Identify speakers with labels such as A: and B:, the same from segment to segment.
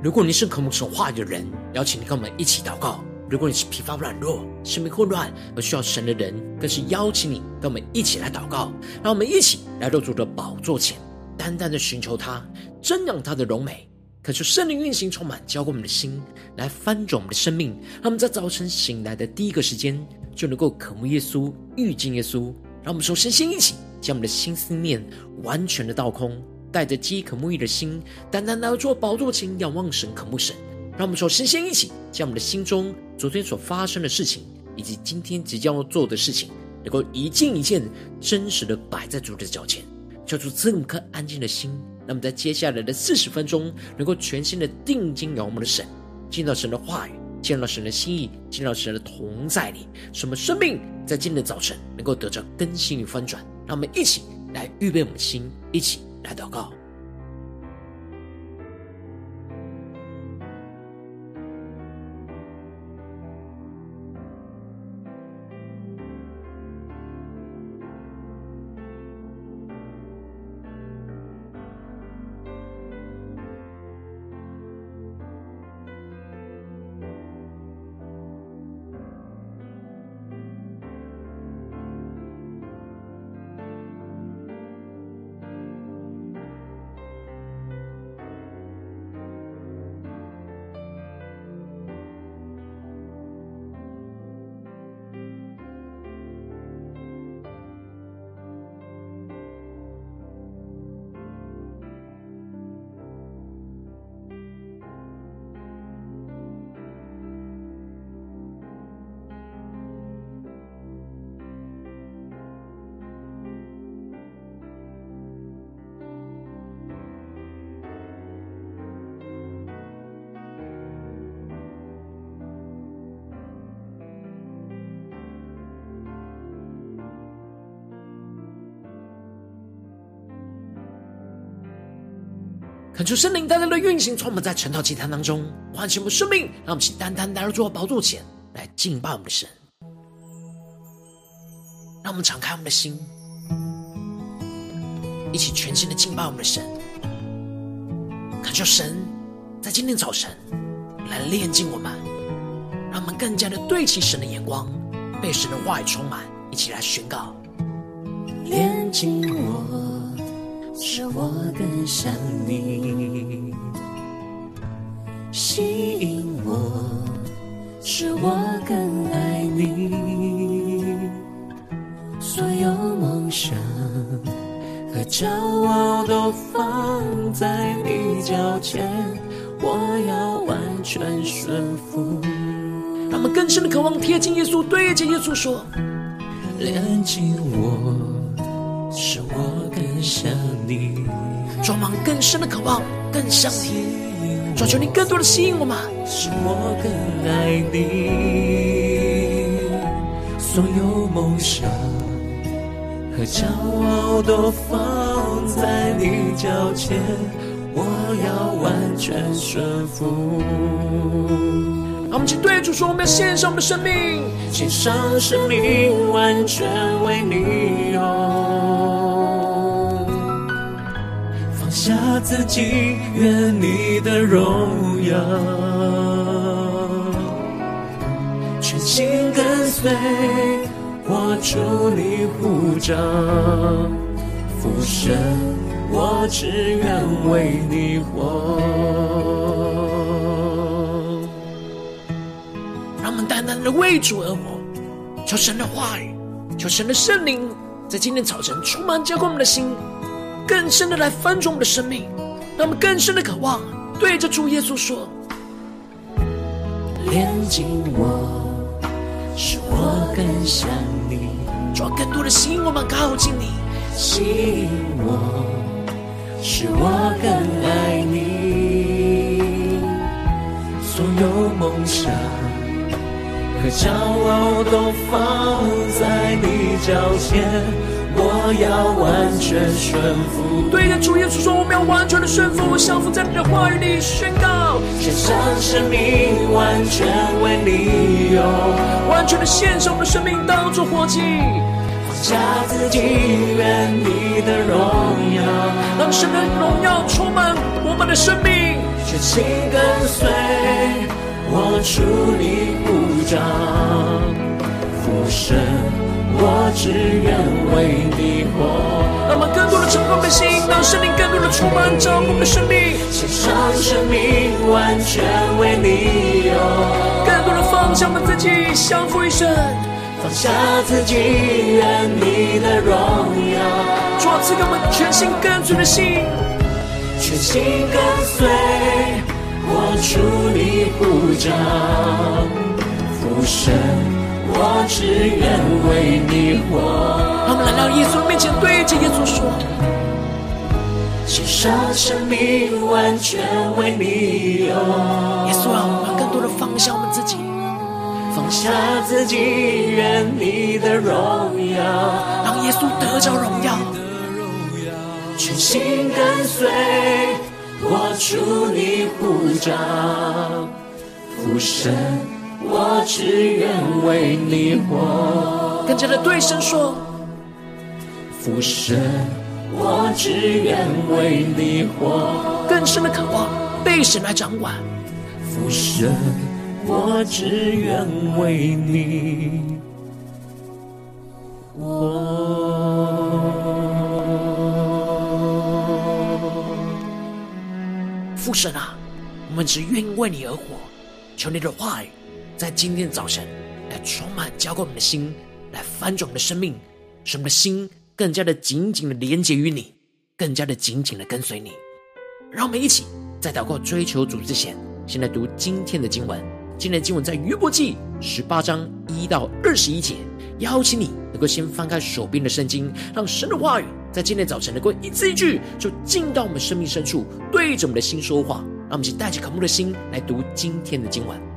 A: 如果你是渴慕神话语的人，邀请你跟我们一起祷告；如果你是疲乏软弱、生命混乱而需要神的人，更是邀请你跟我们一起来祷告。让我们一起来到主的宝座前，单单的寻求他，瞻仰他的荣美，恳求圣灵运行充满，浇灌我们的心，来翻转我们的生命。让我们在早晨醒来的第一个时间，就能够渴慕耶稣、遇见耶稣。让我们首先先一起将我们的心思念完全的倒空。带着饥渴沐浴的心，单单来做宝座前仰望神、渴慕神。让我们首先先一起将我们的心中昨天所发生的事情，以及今天即将要做的事情，能够一件一件真实的摆在主的脚前，叫出这么颗安静的心。那么在接下来的四十分钟，能够全心的定睛仰望我们的神，见到神的话语，见到神的心意，见到神的同在里，使我们生命在今天的早晨能够得着更新与翻转。让我们一起来预备我们的心，一起。来祷告。恳求圣灵单单的运行，充满在晨祷祭坛当中，唤醒我们生命，让我们起单单来到主的宝座前来敬拜我们的神。让我们敞开我们的心，一起全心的敬拜我们的神。恳求神在今天早晨来炼净我们，让我们更加的对齐神的眼光，被神的话语充满，一起来宣告：
B: 炼净我。使我更想你，吸引我，使我更爱你。所有梦想和骄傲都放在你脚前，我要完全顺服。
A: 让我们更深的渴望贴近耶稣，对着耶稣说：
B: 连紧我，装满更
A: 深的渴望，更像你，追求你更多的吸引我们，
B: 使我更爱你。所有梦想和骄傲都放在你脚前，我要完全顺服。
A: 让我们请对主说，我们要献上我们的生命，
B: 献上生命，完全为你用。下自己，愿你的荣耀，全心跟随，活出你呼召，父神，我只愿为你活。
A: 让我们单单的为主而活，求神的话语，求神的圣灵，在今天早晨充满浇灌我们的心。更深的来翻转我们的生命，让我们更深的渴望对着主耶稣说：
B: 炼净我，使我更像你，
A: 抓更多的吸引我们靠近你，
B: 吸引我，使我更爱你。所有梦想和骄傲都放在你脚前。我要完全顺服，
A: 对着主耶稣说，我们要完全的顺服，降服在你的话语里宣告，
B: 献上生命，完全为你用，
A: 完全的献上我们的生命当作活祭，
B: 放下自己，愿你的荣耀，
A: 让神的荣耀充满我们的生命，
B: 全心跟随，我出你呼召，父神，我只愿为你活。
A: 让我们更多的敞开我们的心，让圣灵更多的充满着我们的生命，
B: 献上生命完全为你用，
A: 更多的放下我们自己，降服于神，
B: 放下自己，愿你的荣耀。
A: 主啊，赐给我们全心跟随的心，
B: 全心跟随，我出你呼召，父神，我只愿为你活。
A: 让我们来到耶稣面前，对着耶稣说：
B: 献上生命，完全为你用。
A: 耶稣啊，我们更多的放下我们自己，
B: 放下自己，愿你的荣耀，
A: 让耶稣得着荣耀。
B: 全心跟随，我出你呼召，父神，我只愿为你活。
A: 更加的对神说，
B: 父神，我只愿为你活。
A: 更深的渴望被神来掌管，
B: 父神，我只愿为你活。
A: 父神啊，我们只愿为你而活。求你的话语在今天早晨来充满浇灌我们的心，来翻转我们的生命，使我们的心更加的紧紧的连接于你，更加的紧紧的跟随你。让我们一起在祷告追求主之前，先来读今天的经文。今天的经文在约伯记十八章一到二十一节。邀请你能够先翻开手边的圣经，让神的话语在今天早晨能够一字一句就进到我们生命深处，对着我们的心说话。让我们一起带着渴慕的心来读今天的经文。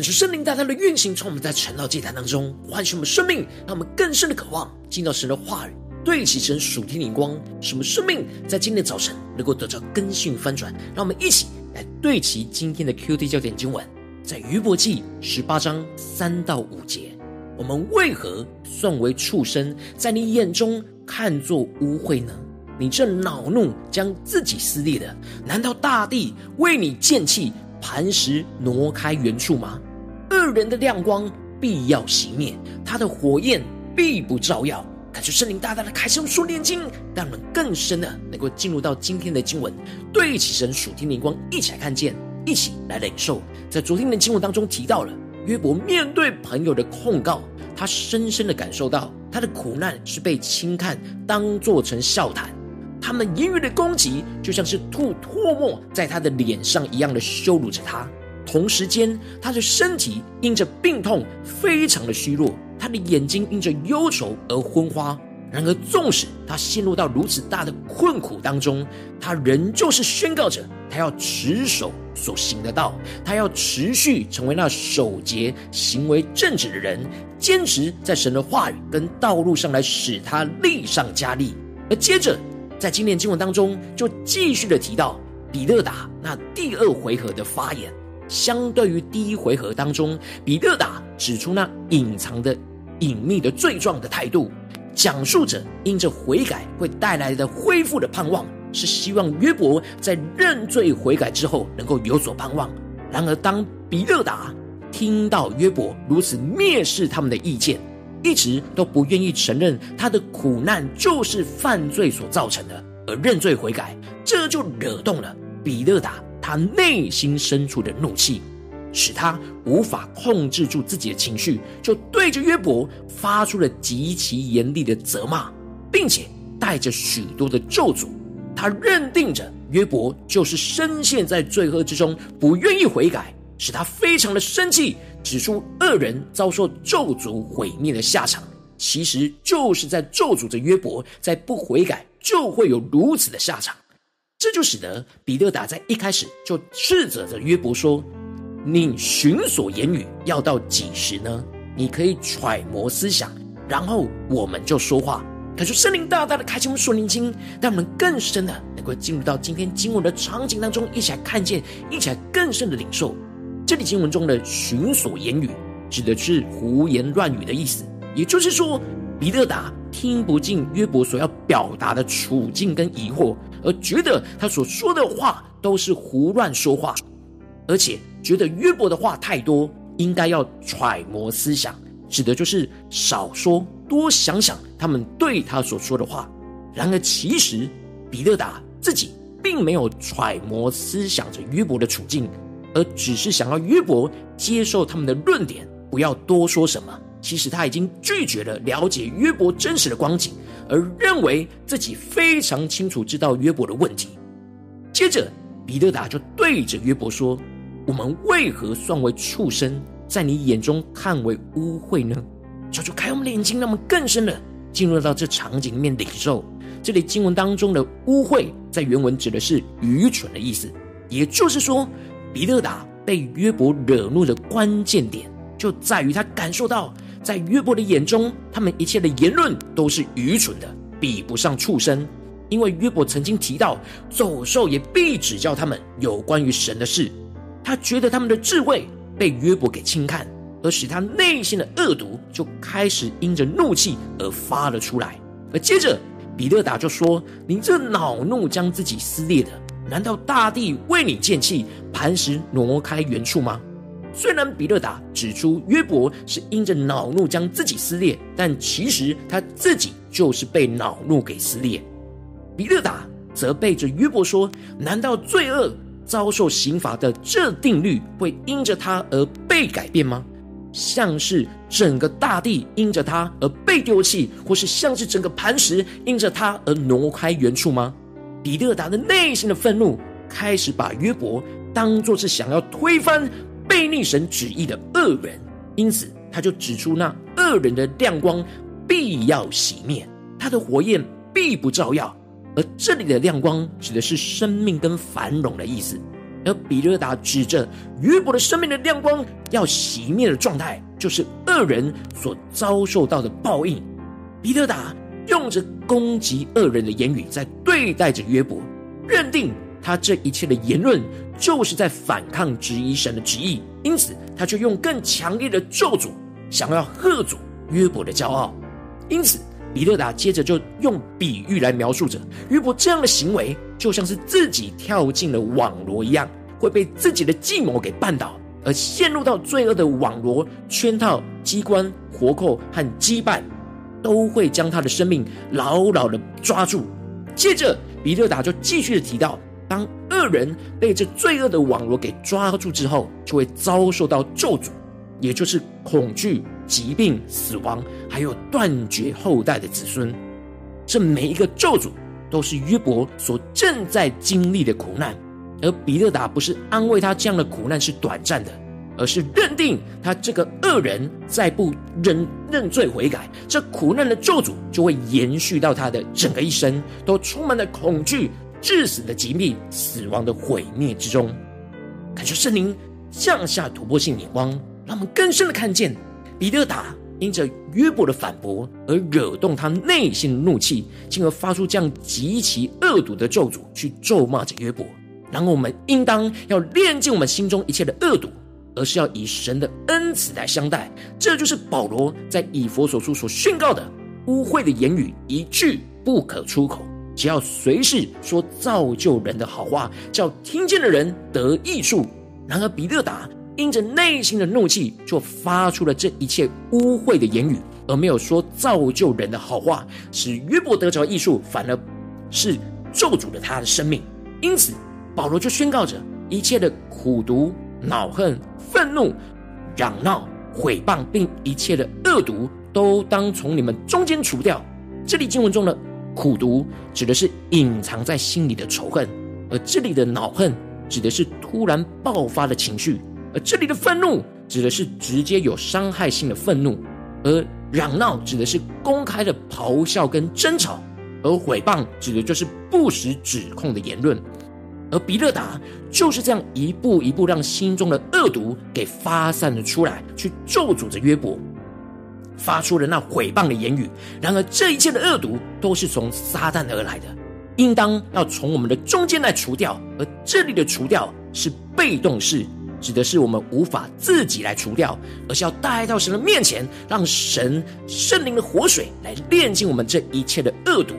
A: 恳求圣灵大大的运行，从我们在晨祷祭坛当中唤醒我们生命，让我们更深的渴望进到神的话语，对齐神属天灵光，使我们生命在今天早晨能够得到更新翻转。让我们一起来对齐今天的 QT 焦点经文，在约伯记十八章三到五节：我们为何算为畜生，在你眼中看作污秽呢？你这恼怒将自己撕裂的，难道大地为你见弃？磐石挪开原处吗？恶人的亮光必要熄灭，他的火焰必不照耀。感谢圣灵大大的开启我们属灵眼睛，让我们更深的能够进入到今天的经文，对起神属天灵光，一起来看见，一起来领受。在昨天的经文当中提到了约伯面对朋友的控告，他深深的感受到他的苦难是被轻看，当做成笑谈。他们言语的攻击，就像是吐唾沫在他的脸上一样的羞辱着他。同时间，他的身体因着病痛非常的虚弱，他的眼睛因着忧愁而昏花。然而，纵使他陷入到如此大的困苦当中，他仍旧是宣告着他要持守所行的道，他要持续成为那守节、行为正直的人，坚持在神的话语跟道路上来使他力上加力。而接着，在今天经文当中，就继续的提到比勒达那第二回合的发言，相对于第一回合当中，比勒达指出那隐藏的隐秘的罪状的态度，讲述着因着悔改会带来的恢复的盼望，是希望约伯在认罪悔改之后能够有所盼望。然而，当比勒达听到约伯如此蔑视他们的意见，一直都不愿意承认他的苦难就是犯罪所造成的，而认罪悔改，这就惹动了比勒达他内心深处的怒气，使他无法控制住自己的情绪，就对着约伯发出了极其严厉的责骂，并且带着许多的咒诅。他认定着约伯就是深陷在罪恶之中，不愿意悔改。使他非常的生气，指出恶人遭受咒诅毁灭的下场，其实就是在咒诅着约伯，在不悔改就会有如此的下场。这就使得比勒达在一开始就斥责着约伯说：“你寻索言语要到几时呢？你可以揣摩思想，然后我们就说话。”可是圣灵大大的开启我们属灵经，让我们更深的能够进入到今天经文的场景当中，一起来看见，一起来更深的领受。这里经文中的“寻索言语”指的是胡言乱语的意思，也就是说，比勒达听不进约伯所要表达的处境跟疑惑，而觉得他所说的话都是胡乱说话，而且觉得约伯的话太多，应该要揣摩思想，指的就是少说多想想他们对他所说的话。然而，其实比勒达自己并没有揣摩思想着约伯的处境。而只是想要约伯接受他们的论点，不要多说什么。其实他已经拒绝了了解约伯真实的光景，而认为自己非常清楚知道约伯的问题。接着，彼得达就对着约伯说：“我们为何算为畜生，在你眼中看为污秽呢？”求主开我们的眼睛，让我们更深的进入到这场景里面领受。这里经文当中的“污秽”在原文指的是愚蠢的意思，也就是说。彼得达被约伯惹怒的关键点，就在于他感受到，在约伯的眼中，他们一切的言论都是愚蠢的，比不上畜生。因为约伯曾经提到，走兽也必指教他们有关于神的事。他觉得他们的智慧被约伯给轻看，而使他内心的恶毒就开始因着怒气而发了出来。而接着，比勒达就说：“你这恼怒将自己撕裂的。”难道大地为你见弃，磐石挪开原处吗？虽然比勒达指出约伯是因着恼怒将自己撕裂，但其实他自己就是被恼怒给撕裂。比勒达责备着约伯说：“难道罪恶遭受刑罚的这定律会因着他而被改变吗？像是整个大地因着他而被丢弃，或是像是整个磐石因着他而挪开原处吗？”比勒达的内心的愤怒开始把约伯当作是想要推翻、背逆神旨意的恶人，因此他就指出那恶人的亮光必要熄灭，他的火焰必不照耀。而这里的亮光指的是生命跟繁荣的意思。而比勒达指着约伯的生命的亮光要熄灭的状态，就是恶人所遭受到的报应。比勒达用着攻击恶人的言语，在对待着约伯，认定他这一切的言论就是在反抗、质疑神的旨意，因此他就用更强烈的咒诅，想要喝阻约伯的骄傲。因此，比勒达接着就用比喻来描述着约伯这样的行为。就像是自己跳进了网罗一样，会被自己的计谋给绊倒，而陷入到罪恶的网罗圈套、机关、活扣和羁绊，都会将他的生命牢牢的抓住。接着，比勒达就继续的提到，当恶人被这罪恶的网络给抓住之后，就会遭受到咒诅，也就是恐惧、疾病、死亡，还有断绝后代的子孙。这每一个咒诅。都是约伯所正在经历的苦难，而比勒达不是安慰他这样的苦难是短暂的，而是认定他这个恶人再不认认罪悔改，这苦难的咒诅就会延续到他的整个一生，都充满了恐惧、致死的疾病、死亡的毁灭之中。感谢圣灵降下突破性眼光，让我们更深的看见比勒达。因着约伯的反驳而惹动他内心的怒气，进而发出这样极其恶毒的咒诅，去咒骂着约伯。然后我们应当要炼净我们心中一切的恶毒，而是要以神的恩慈来相待。这就是保罗在以弗所书所宣告的：污秽的言语一句不可出口，只要随时说造就人的好话，叫听见的人得益处。然而比勒达。因着内心的怒气，就发出了这一切污秽的言语，而没有说造就人的好话，使约伯得着益处，反而是咒诅了他的生命。因此，保罗就宣告着：一切的苦毒、恼恨、愤怒、嚷闹、毁谤，并一切的恶毒，都当从你们中间除掉。这里经文中的苦毒，指的是隐藏在心里的仇恨；而这里的恼恨，指的是突然爆发的情绪。而这里的愤怒指的是直接有伤害性的愤怒，而嚷闹指的是公开的咆哮跟争吵，而毁谤指的就是不实指控的言论。而比勒达就是这样一步一步让心中的恶毒给发散了出来，去咒诅着约伯，发出了那毁谤的言语。然而这一切的恶毒都是从撒旦而来的，应当要从我们的中间来除掉。而这里的除掉是被动式。指的是我们无法自己来除掉，而是要带到神的面前，让神圣灵的活水来炼净我们这一切的恶毒。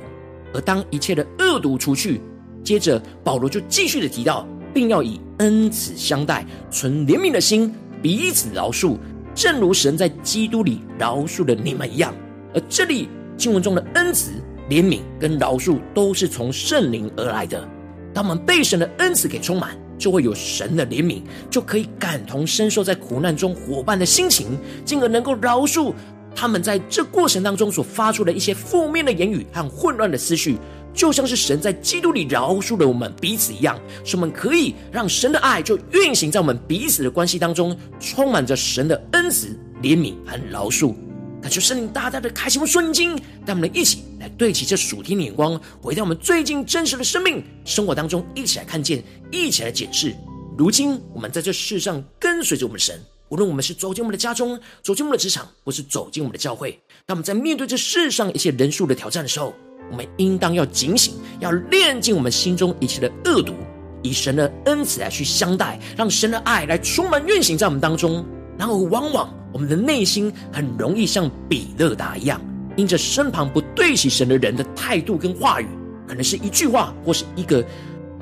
A: 而当一切的恶毒除去，接着保罗就继续的提到，并要以恩慈相待，存怜悯的心，彼此饶恕，正如神在基督里饶恕了你们一样。而这里经文中的恩慈、怜悯跟饶恕，都是从圣灵而来的。当我们被神的恩慈给充满。就会有神的怜悯，就可以感同身受在苦难中伙伴的心情，进而能够饶恕他们在这过程当中所发出的一些负面的言语和混乱的思绪，就像是神在基督里饶恕了我们彼此一样，使我们可以让神的爱就运行在我们彼此的关系当中，充满着神的恩慈、怜悯和饶恕。感谢圣灵大大的开启我们顺经，带我们一起来对齐这属天的眼光，回到我们最近真实的生命生活当中，一起来看见，一起来检视。如今我们在这世上跟随着我们的神，无论我们是走进我们的家中，走进我们的职场，或是走进我们的教会，当我们在面对这世上一切人数的挑战的时候，我们应当要警醒，要炼净我们心中一切的恶毒，以神的恩慈来去相待，让神的爱来充满运行在我们当中。然后，往往我们的内心很容易像比勒达一样，因着身旁不对起神的人的态度跟话语，可能是一句话或是一个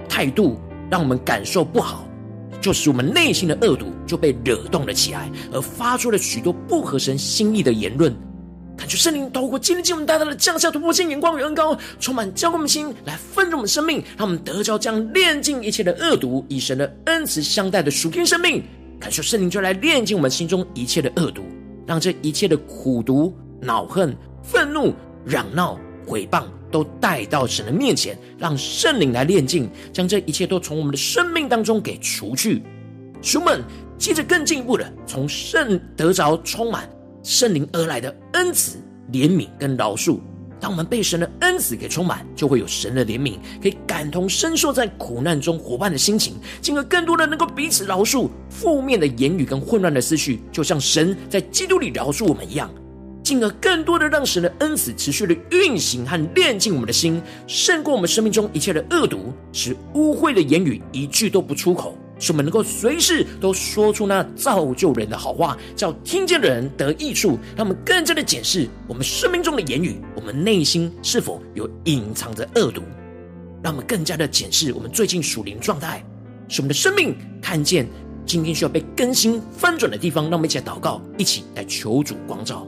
A: 态度，让我们感受不好，就使我们内心的恶毒就被惹动了起来，而发出了许多不合神心意的言论。感觉圣灵透过今天经文大大的降下突破性眼光与恩膏，充满浇灌我们心，来丰盛我们生命，让我们得着将炼尽一切的恶毒，以神的恩慈相待的属天生命。感受圣灵就来炼净我们心中一切的恶毒，让这一切的苦毒、恼恨、愤怒、嚷闹、毁谤都带到神的面前，让圣灵来炼净，将这一切都从我们的生命当中给除去。书们接着更进一步的，从圣得着充满圣灵而来的恩慈、怜悯跟饶恕，当我们被神的恩赐给充满，就会有神的怜悯，可以感同身受在苦难中伙伴的心情，进而更多的能够彼此饶恕。负面的言语跟混乱的思绪，就像神在基督里饶恕我们一样，进而更多的让神的恩赐持续的运行和炼净我们的心，胜过我们生命中一切的恶毒，使污秽的言语一句都不出口。使我们能够随时都说出那造就人的好话，叫听见的人得益处。让我们更加的检视我们生命中的言语，我们内心是否有隐藏着恶毒？让我们更加的检视我们最近属灵状态，使我们的生命看见今天需要被更新翻转的地方。让我们一起来祷告，一起来求主光照。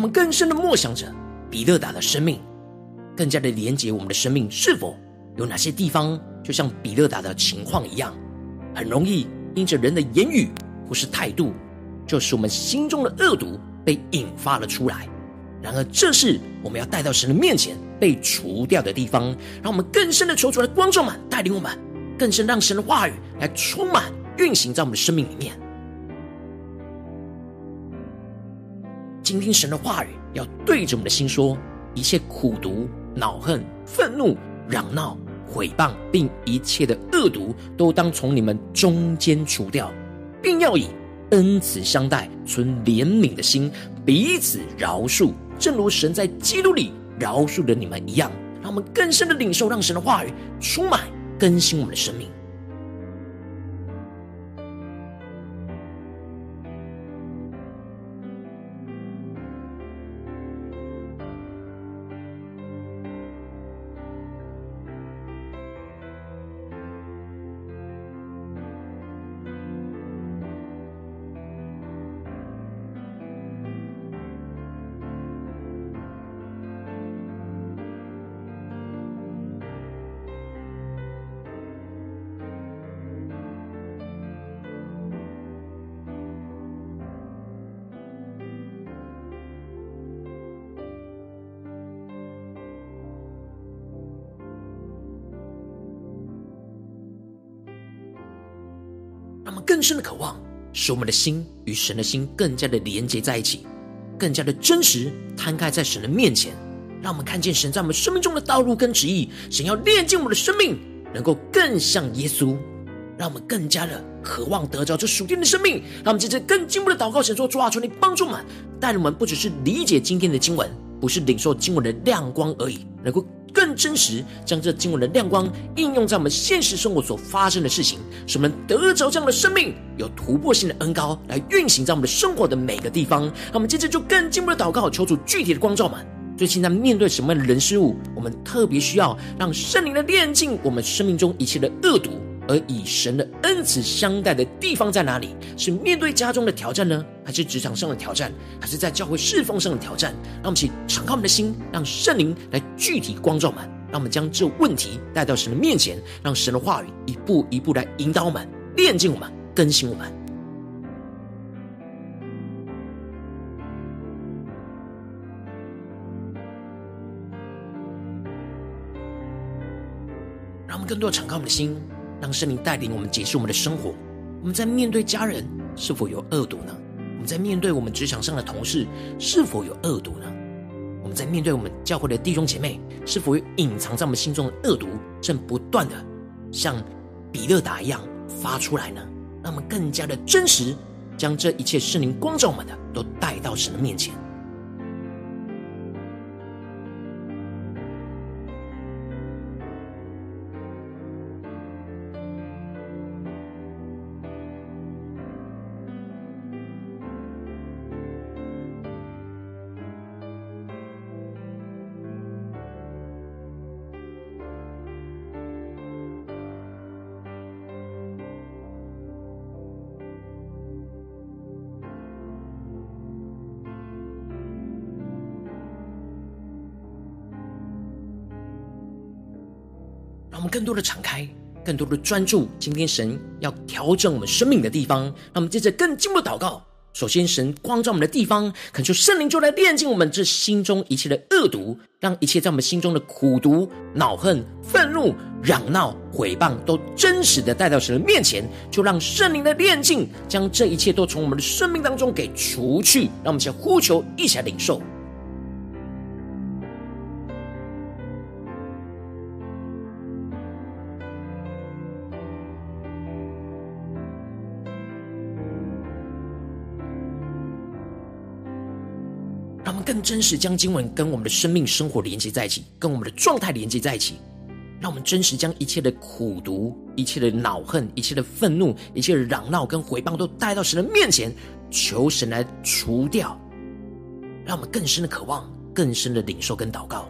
A: 我们更深的默想着比勒达的生命，更加的连接我们的生命，是否有哪些地方，就像比勒达的情况一样，很容易因着人的言语或是态度，就使我们心中的恶毒被引发了出来。然而，这是我们要带到神的面前被除掉的地方。让我们更深的求主来光照们，带领我们更深，让神的话语来充满运行在我们的生命里面。倾听神的话语，要对着我们的心说：一切苦毒、恼恨、愤怒、嚷闹、毁谤，并一切的恶毒，都当从你们中间除掉，并要以恩慈相待，存怜悯的心，彼此饶恕，正如神在基督里饶恕了你们一样。让我们更深的领受，让神的话语充满更新我们的生命。更深的渴望，使我们的心与神的心更加的连接在一起，更加的真实摊开在神的面前，让我们看见神在我们生命中的道路跟旨意。神要炼净我们的生命，能够更像耶稣，让我们更加的渴望得着这属天的生命。让我们接着更进步的祷告，神说：主啊，求你帮助我们，带领我们不只是理解今天的经文，不是领受经文的亮光而已，能够。更真实，将这经文的亮光应用在我们现实生活所发生的事情，使我们得着这样的生命，有突破性的恩高来运行在我们的生活的每个地方。那我们接着就更进一步的祷告，求主具体的光照们。最近在面对什么样的人事物，我们特别需要让圣灵的炼净我们生命中一切的恶毒。而以神的恩慈相待的地方在哪里？是面对家中的挑战呢？还是职场上的挑战？还是在教会侍奉上的挑战？让我们请敞开我们的心，让圣灵来具体光照我们。让我们将这问题带到神的面前，让神的话语一步一步来引导我们、炼净我们、更新我们。让我们更多敞开我们的心。让圣灵带领我们解释我们的生活。我们在面对家人是否有恶毒呢？我们在面对我们职场上的同事是否有恶毒呢？我们在面对我们教会的弟兄姐妹是否有隐藏在我们心中的恶毒，正不断的像比勒达一样发出来呢？让我们更加的真实，将这一切圣灵光照我们的都带到神的面前。多的敞开，更多的专注。今天神要调整我们生命的地方，让我们接着更进一步祷告。首先，神光照我们的地方，恳求圣灵就来炼净我们这心中一切的恶毒，让一切在我们心中的苦毒、恼恨、愤怒、嚷闹、毁谤，都真实的带到神的面前，就让圣灵的炼净，将这一切都从我们的生命当中给除去。让我们先呼求，一起来领受。真实将经文跟我们的生命生活连接在一起，跟我们的状态连接在一起，让我们真实将一切的苦毒、一切的恼恨、一切的愤怒、一切的嚷闹跟回谤都带到神的面前，求神来除掉，让我们更深的渴望、更深的领受跟祷告。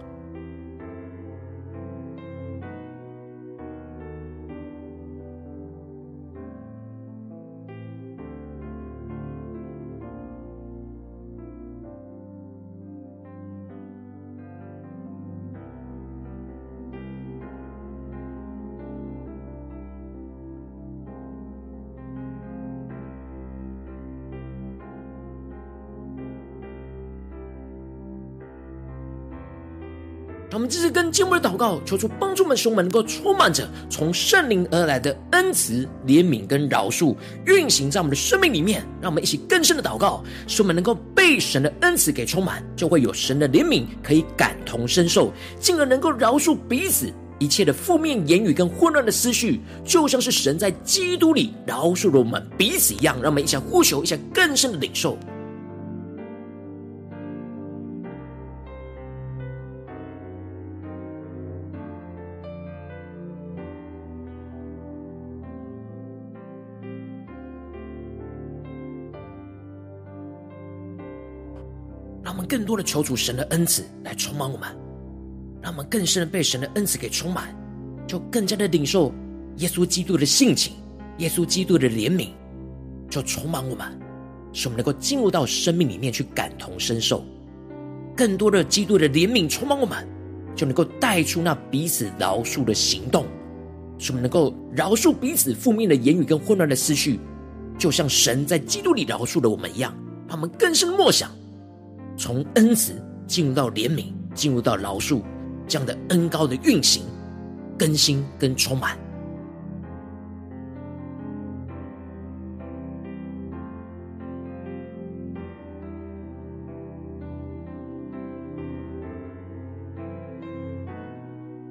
A: 让我们继续跟经文的祷告，求主帮助我们，使我们能够充满着从圣灵而来的恩慈、怜悯跟饶恕，运行在我们的生命里面。让我们一起更深的祷告，使我们能够被神的恩慈给充满，就会有神的怜悯可以感同身受，进而能够饶恕彼此一切的负面言语跟混乱的思绪，就像是神在基督里饶恕了我们彼此一样。让我们一起呼求，一起更深的领受。更多的求主神的恩赐来充满我们，让我们更深的被神的恩赐给充满，就更加的领受耶稣基督的性情，耶稣基督的怜悯，就充满我们，使我们能够进入到生命里面去感同身受，更多的基督的怜悯充满我们，就能够带出那彼此饶恕的行动，使我们能够饶恕彼此负面的言语跟混乱的思绪，就像神在基督里饶恕了我们一样，让我们更深默想。从恩慈进入到怜悯，进入到饶恕，这样的恩高的运行、更新跟充满，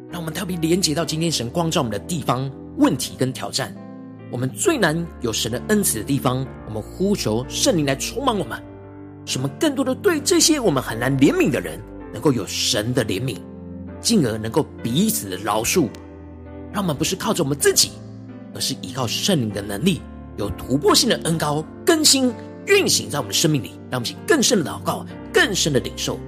A: 让我们特别连接到今天神光照我们的地方、问题跟挑战。我们最难有神的恩慈的地方，我们呼求圣灵来充满我们。使我们更多的对这些我们很难怜悯的人，能够有神的怜悯，进而能够彼此的饶恕，让我们不是靠着我们自己，而是依靠圣灵的能力，有突破性的恩膏更新运行在我们的生命里，让我们去更深的祷告，更深的领受。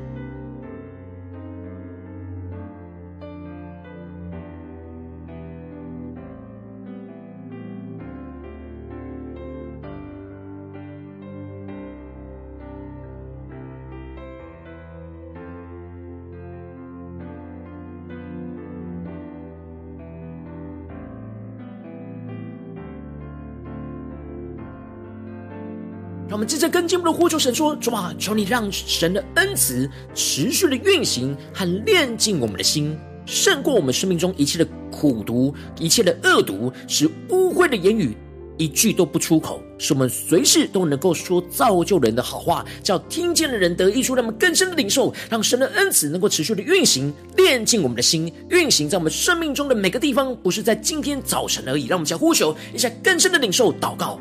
A: 接着更进步的呼求神说：主啊，求你让神的恩慈持续的运行和炼净我们的心，胜过我们生命中一切的苦毒、一切的恶毒，使污秽的言语一句都不出口，使我们随时都能够说造就人的好话，叫听见的人得益处。让我们更深的领受，让神的恩慈能够持续的运行，炼净我们的心，运行在我们生命中的每个地方，不是在今天早晨而已。让我们将呼求一下更深的领受祷告。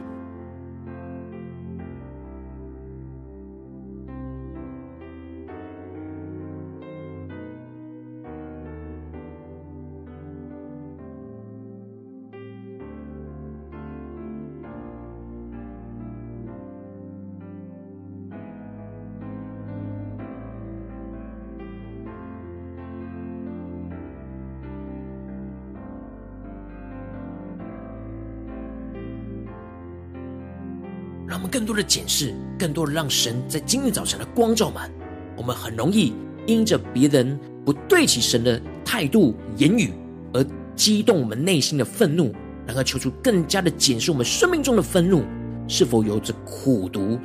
A: 更多的检视，更多的让神在今日早晨的光照满。我们很容易因着别人不对起神的态度、言语，而激动我们内心的愤怒，然后求出更加的检视我们生命中的愤怒是否有着苦毒、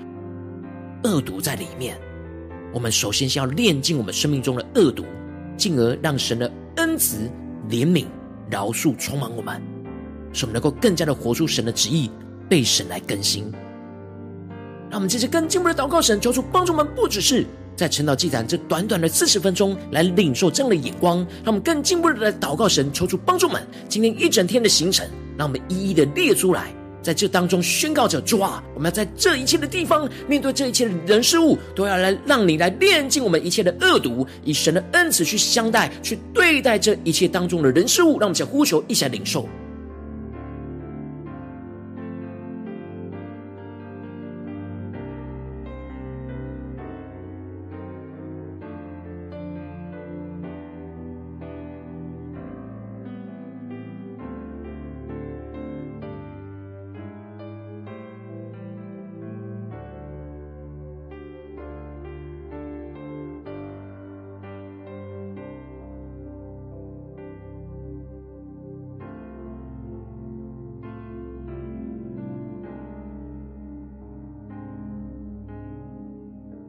A: 恶毒在里面。我们首先先要炼净我们生命中的恶毒，进而让神的恩慈、怜悯、饶恕充满我们，使我们能够更加的活出神的旨意，被神来更新。让我们接着更进一步的祷告神，求主帮助我们，不只是。在晨祷祭坛这短短的四十分钟，来领受这样的眼光，让我们更进一步的来祷告神，求主帮助我们今天一整天的行程，让我们一一的列出来，在这当中宣告着主啊，我们要在这一切的地方，面对这一切的人事物，都要来让你来炼净我们一切的恶毒，以神的恩慈去相待，去对待这一切当中的人事物，让我们想呼求，一起来领受。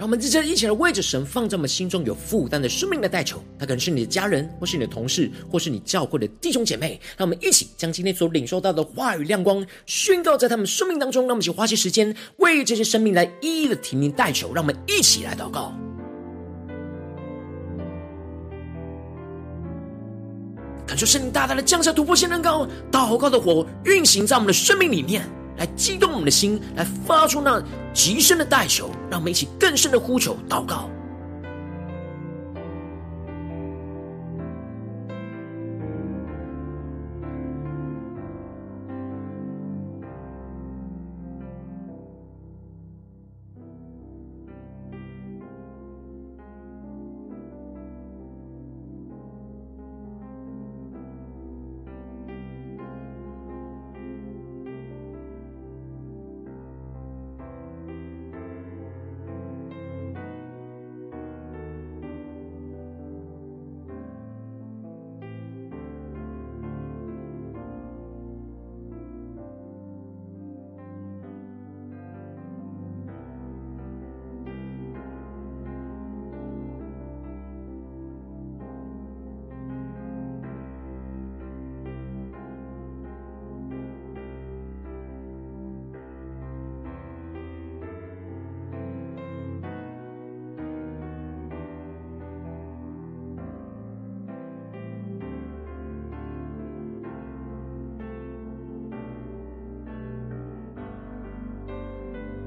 A: 我们在这一起来为着神放在我们心中有负担的生命的代求，他可能是你的家人，或是你的同事，或是你教会的弟兄姐妹。让我们一起将今天所领受到的话语亮光宣告在他们生命当中。让我们一起花些时间为这些生命来一一的提名代求。让我们一起来祷告，感受圣灵大大的降下突破性能高，祷告的火运行在我们的生命里面。来激动我们的心，来发出那极深的代求，让我们一起更深的呼求祷告。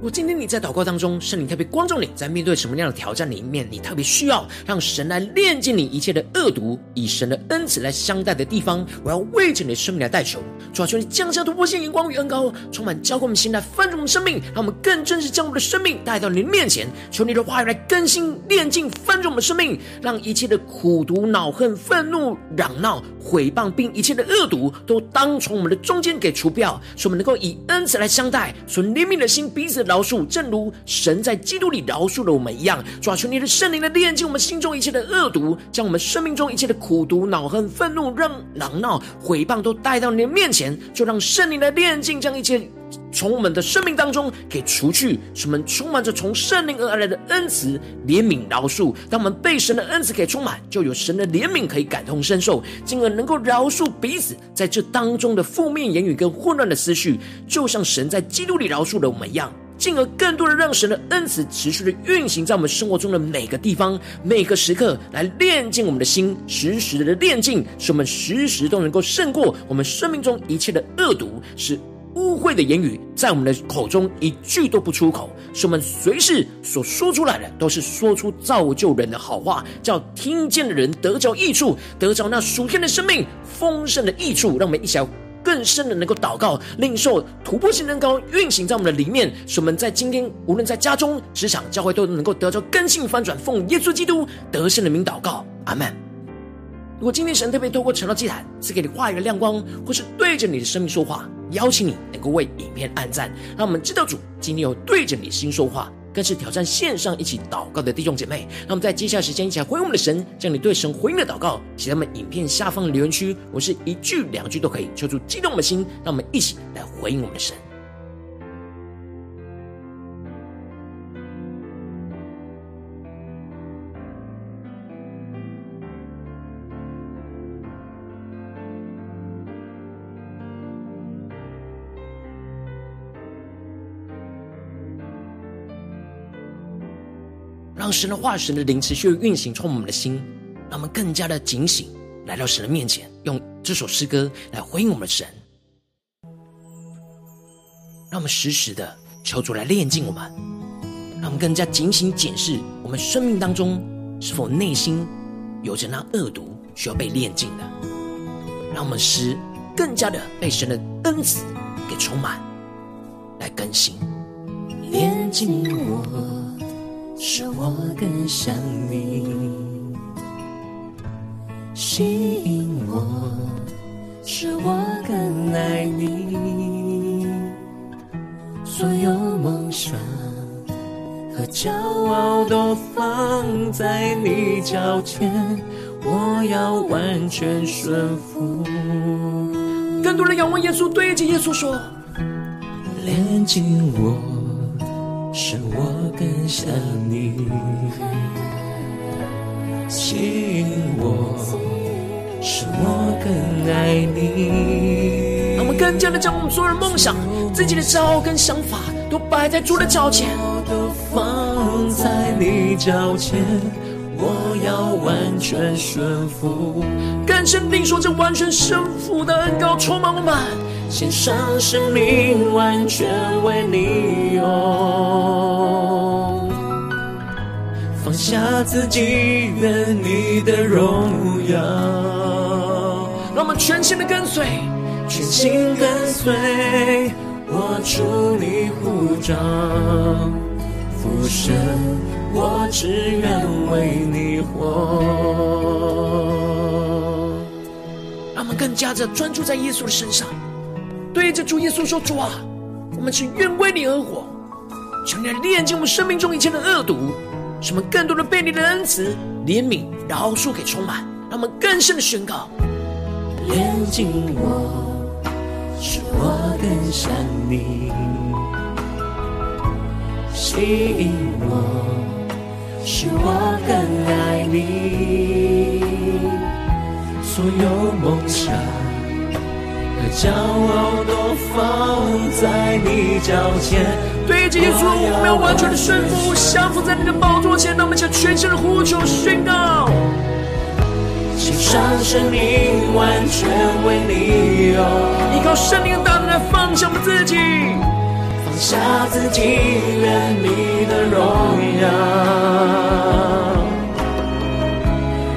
A: 今天你在祷告当中，圣灵特别光照你，在面对什么样的挑战里面，你特别需要让神来炼净你一切的恶毒，以神的恩慈来相待的地方，我要为着你的生命来代求。主啊，求你降下突破性眼光与恩膏，充满浇灌我们心来翻转我们生命，让我们更真实将我们的生命带到你的面前。求你的话语来更新、炼净、翻转我们生命，让一切的苦毒、恼恨、愤怒、嚷闹、毁谤，并一切的恶毒，都当从我们的中间给除掉，使我们能够以恩慈来相待，存怜悯的心，彼此饶恕，正如神在基督里饶恕了我们一样。主啊，求你的圣灵的炼净我们心中一切的恶毒，将我们生命中一切的苦毒、恼恨、愤怒、让狼闹、毁谤都带到你的面前，就让圣灵的炼净，将一切从我们的生命当中给除去，使我们充满着从圣灵而来的恩慈、怜悯、饶恕。当我们被神的恩慈给充满，就有神的怜悯可以感同身受，进而能够饶恕彼此在这当中的负面言语跟混乱的思绪，就像神在基督里饶恕了我们一样。进而更多的让神的恩慈持续的运行在我们生活中的每个地方、每个时刻，来炼净我们的心，时时的炼净，使我们时时都能够胜过我们生命中一切的恶毒，使污秽的言语在我们的口中一句都不出口，使我们随时所说出来的都是说出造就人的好话，叫听见的人得着益处，得着那属天的生命丰盛的益处，让我们一起来。更深的能够祷告，领受突破性能高运行在我们的里面，使我们在今天无论在家中、职场、教会都能够得着根性翻转。奉耶稣基督得胜的名祷告，阿门。如果今天神特别透过晨祷祭坛赐给你话语的亮光，或是对着你的生命说话，邀请你能够为影片按赞，让我们知道主今天有对着你的心说话。更是挑战线上一起祷告的弟兄姐妹。让我们在接下来时间一起来回应我们的神，将你对神回应的祷告写在我们影片下方的留言区。我是一句两句都可以，求主激动的心，让我们一起来回应我们的神。让神的话、神的灵持续运行，充满我们的心，让我们更加的警醒，来到神的面前，用这首诗歌来回应我们的神。让我们时时的求主来炼净我们，让我们更加警醒检视我们生命当中是否内心有着那恶毒需要被炼净的。让我们使更加的被神的恩慈给充满，来更新，
B: 炼净我。使我更想你，吸引我，是我更爱你。所有梦想和骄傲都放在你脚前，我要完全顺服。
A: 更多人仰望耶稣，对着耶稣说：
B: 连紧我。使我更想你，吸引我，是我更爱你。
A: 让我们更加的将我们所有的梦想、自己的骄傲跟想法，都摆在主的脚前，
B: 都放在你脚前。我要完全顺服，
A: 更深定说，这完全顺服的恩膏充满我们，
B: 献上生命，完全为你用，放下自己，愿你的荣耀，
A: 让我们全心的跟随，
B: 全心跟随，我主你呼召，父神。我只愿为你活。
A: 让我们更加的专注在耶稣的身上，对着主耶稣说：“主啊，我们只愿为你而活，求你炼净我们生命中一切的恶毒，使我们更多的被你的恩慈、怜悯、饶恕给充满，让我们更深的宣告：
B: 炼净我，使我更像你，吸引我。”使我更爱你，所有梦想骄傲都放在你脚前。
A: 对着耶稣，我们要完全的顺服，降服在你的宝座前。让我们将全新的呼求宣告，
B: 献上生命，完全为你用，
A: 依靠圣灵的大能来放下我们自己。
B: 放下自己，愿你的荣耀，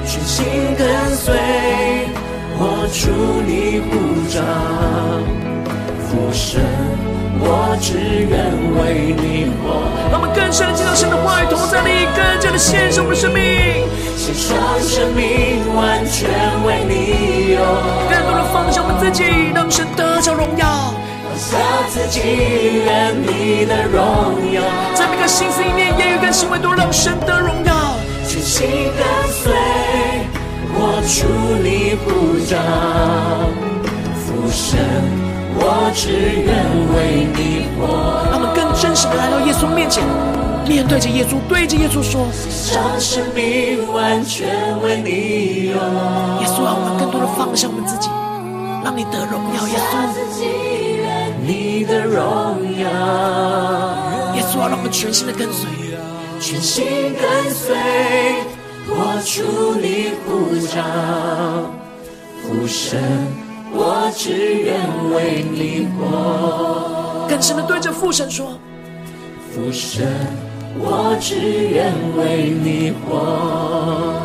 B: 全心跟随，出你呼召，父神，我只愿为你活。
A: 让我们更深的进到神的话语，同在里更加的献上我们的生命，
B: 献上生命，完全为你用，
A: 更多的放下我们自己，让神得着荣耀。
B: 下自己，愿你的荣耀，
A: 在每个心思意念、言语跟行为都让神得荣耀。
B: 全心跟随，我出你呼召，父神，我只愿为你活。
A: 他们更真实的来到耶稣面前，面对着耶稣，对着耶稣说：
B: 让生命完全为你用。
A: 耶稣啊，我们更多的放下我们自己，让你得荣耀，耶稣。
B: 你的荣耀，
A: 耶稣啊，让我们全心的跟随，
B: 全心跟随，我出你呼召，父神，我只愿为你活。
A: 更深的对着父神说，
B: 父神，我只愿为你活。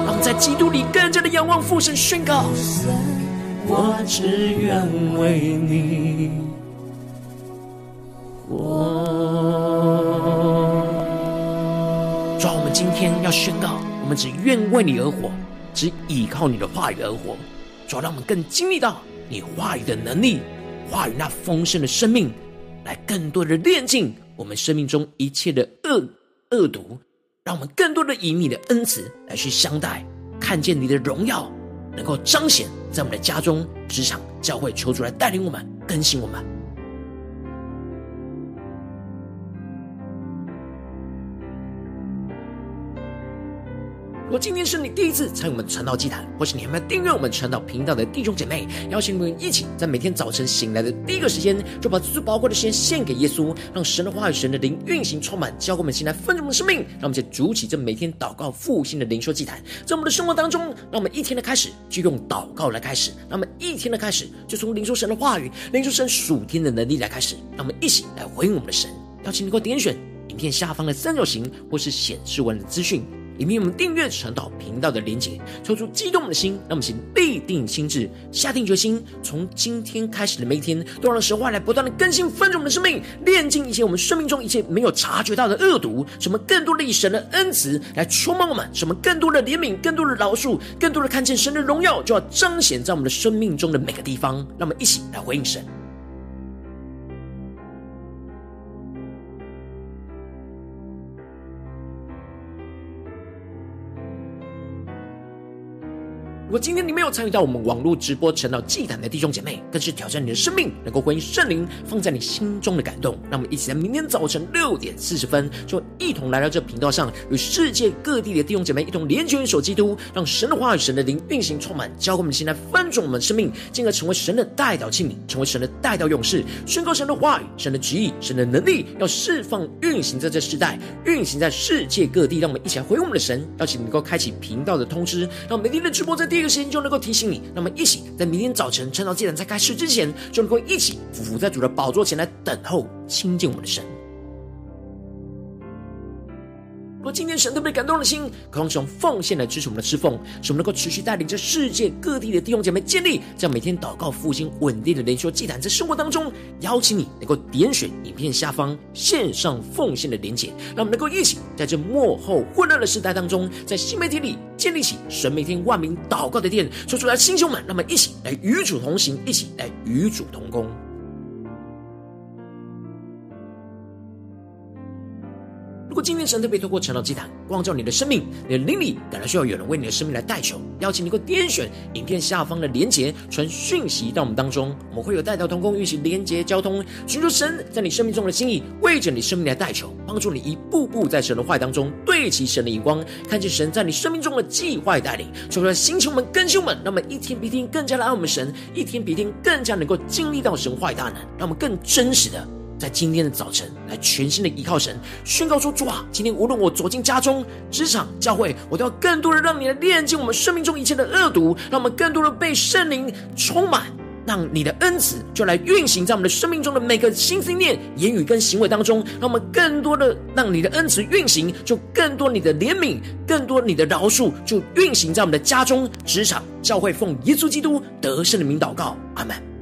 A: 让我们在基督里更加的仰望父神，宣告，
B: 我只愿为你。
A: 主啊，我们今天要宣告，我我们只愿为你而活，只依靠你的话语而活。主啊，让我们更经历到你话语的能力，话语那丰盛的生命，来更多的炼净我们生命中一切的恶恶毒，让我们更多的以你的恩慈来去相待，看见你的荣耀能够彰显在我们的家中、职场、教会，求主来带领我们，更新我们。如果今天是你第一次参与我们传道祭坛，或是你还没有订阅我们传道频道的弟兄姐妹，邀请你们一起在每天早晨醒来的第一个时间，就把最宝贵的时间献给耶稣，让神的话语、神的灵运行充满，教给我们现在丰盛的生命。让我们就主起这每天祷告复兴的灵修祭坛，在我们的生活当中，让我们一天的开始就用祷告来开始，让我们一天的开始就从领受神的话语、领受神属天的能力来开始，让我们一起来回应我们的神。邀请你给我点选影片下方的三角形，或是显示文的资讯。里面我们订阅传道频道的连结，抽出激动的心，让我们请立定心智，下定决心，从今天开始的每一天，都让神话来不断的更新翻转我们的生命，炼净一些我们生命中一切没有察觉到的恶毒，什么更多的以神的恩慈来充满我们，什么更多的怜悯，更多的饶恕，更多的看见神的荣耀，就要彰显在我们的生命中的每个地方，让我们一起来回应神。如果今天你没有参与到我们网络直播成到祭坛的弟兄姐妹，更是挑战你的生命，能够回应圣灵放在你心中的感动。让我们一起在明天早晨六点四十分，就一同来到这频道上，与世界各地的弟兄姐妹一同连接、元首基督，让神的话语、神的灵运行充满，教给我们现在翻转我们的生命，进而成为神的代表器皿，成为神的代表勇士，宣告神的话语、神的旨意、神的能力，要释放运行在这世代，运行在世界各地。让我们一起来回应我们的神，邀请能够开启频道的通知，让每天的直播在第。这个时间就能够提醒你，那么一起在明天早晨晨祷祭坛在开始之前，就能够一起俯伏在主的宝座前来等候亲近我们的神。今天神特别感动的心，渴望使用奉献来支持我们的侍奉，使我们能够持续带领着世界各地的弟兄姐妹建立这样每天祷告复兴稳定的灵修祭坛，在生活当中邀请你能够点选影片下方线上奉献的连结，让我们能够一起在这幕后混乱的时代当中，在新媒体里建立起神每天万名祷告的殿，说出来，弟兄们，让我们一起来与主同行，一起来与主同工。今天神特别透过晨祷祭坛光照你的生命，你的灵里感到需要有人为你的生命来代求，邀请你够点选影片下方的连结，传讯息到我们当中，我们会有带到同工运行连结交通，寻求神在你生命中的心意，为着你生命来代求，帮助你一步步在神的话当中对齐神的眼光，看见神在你生命中的计划带领，求出来星球们、更新们，那么一天比一天更加的爱我们神，一天比一天更加能够经历到神坏大能，让我们更真实的。在今天的早晨，来全新的依靠神，宣告说：主啊，今天无论我走进家中、职场、教会，我都要更多的让你来炼净我们生命中一切的恶毒，让我们更多的被圣灵充满，让你的恩慈就来运行在我们的生命中的每个心思念、言语跟行为当中，让我们更多的让你的恩慈运行，就更多你的怜悯，更多你的饶恕，就运行在我们的家中、职场、教会，奉耶稣基督得胜的名祷告，阿门。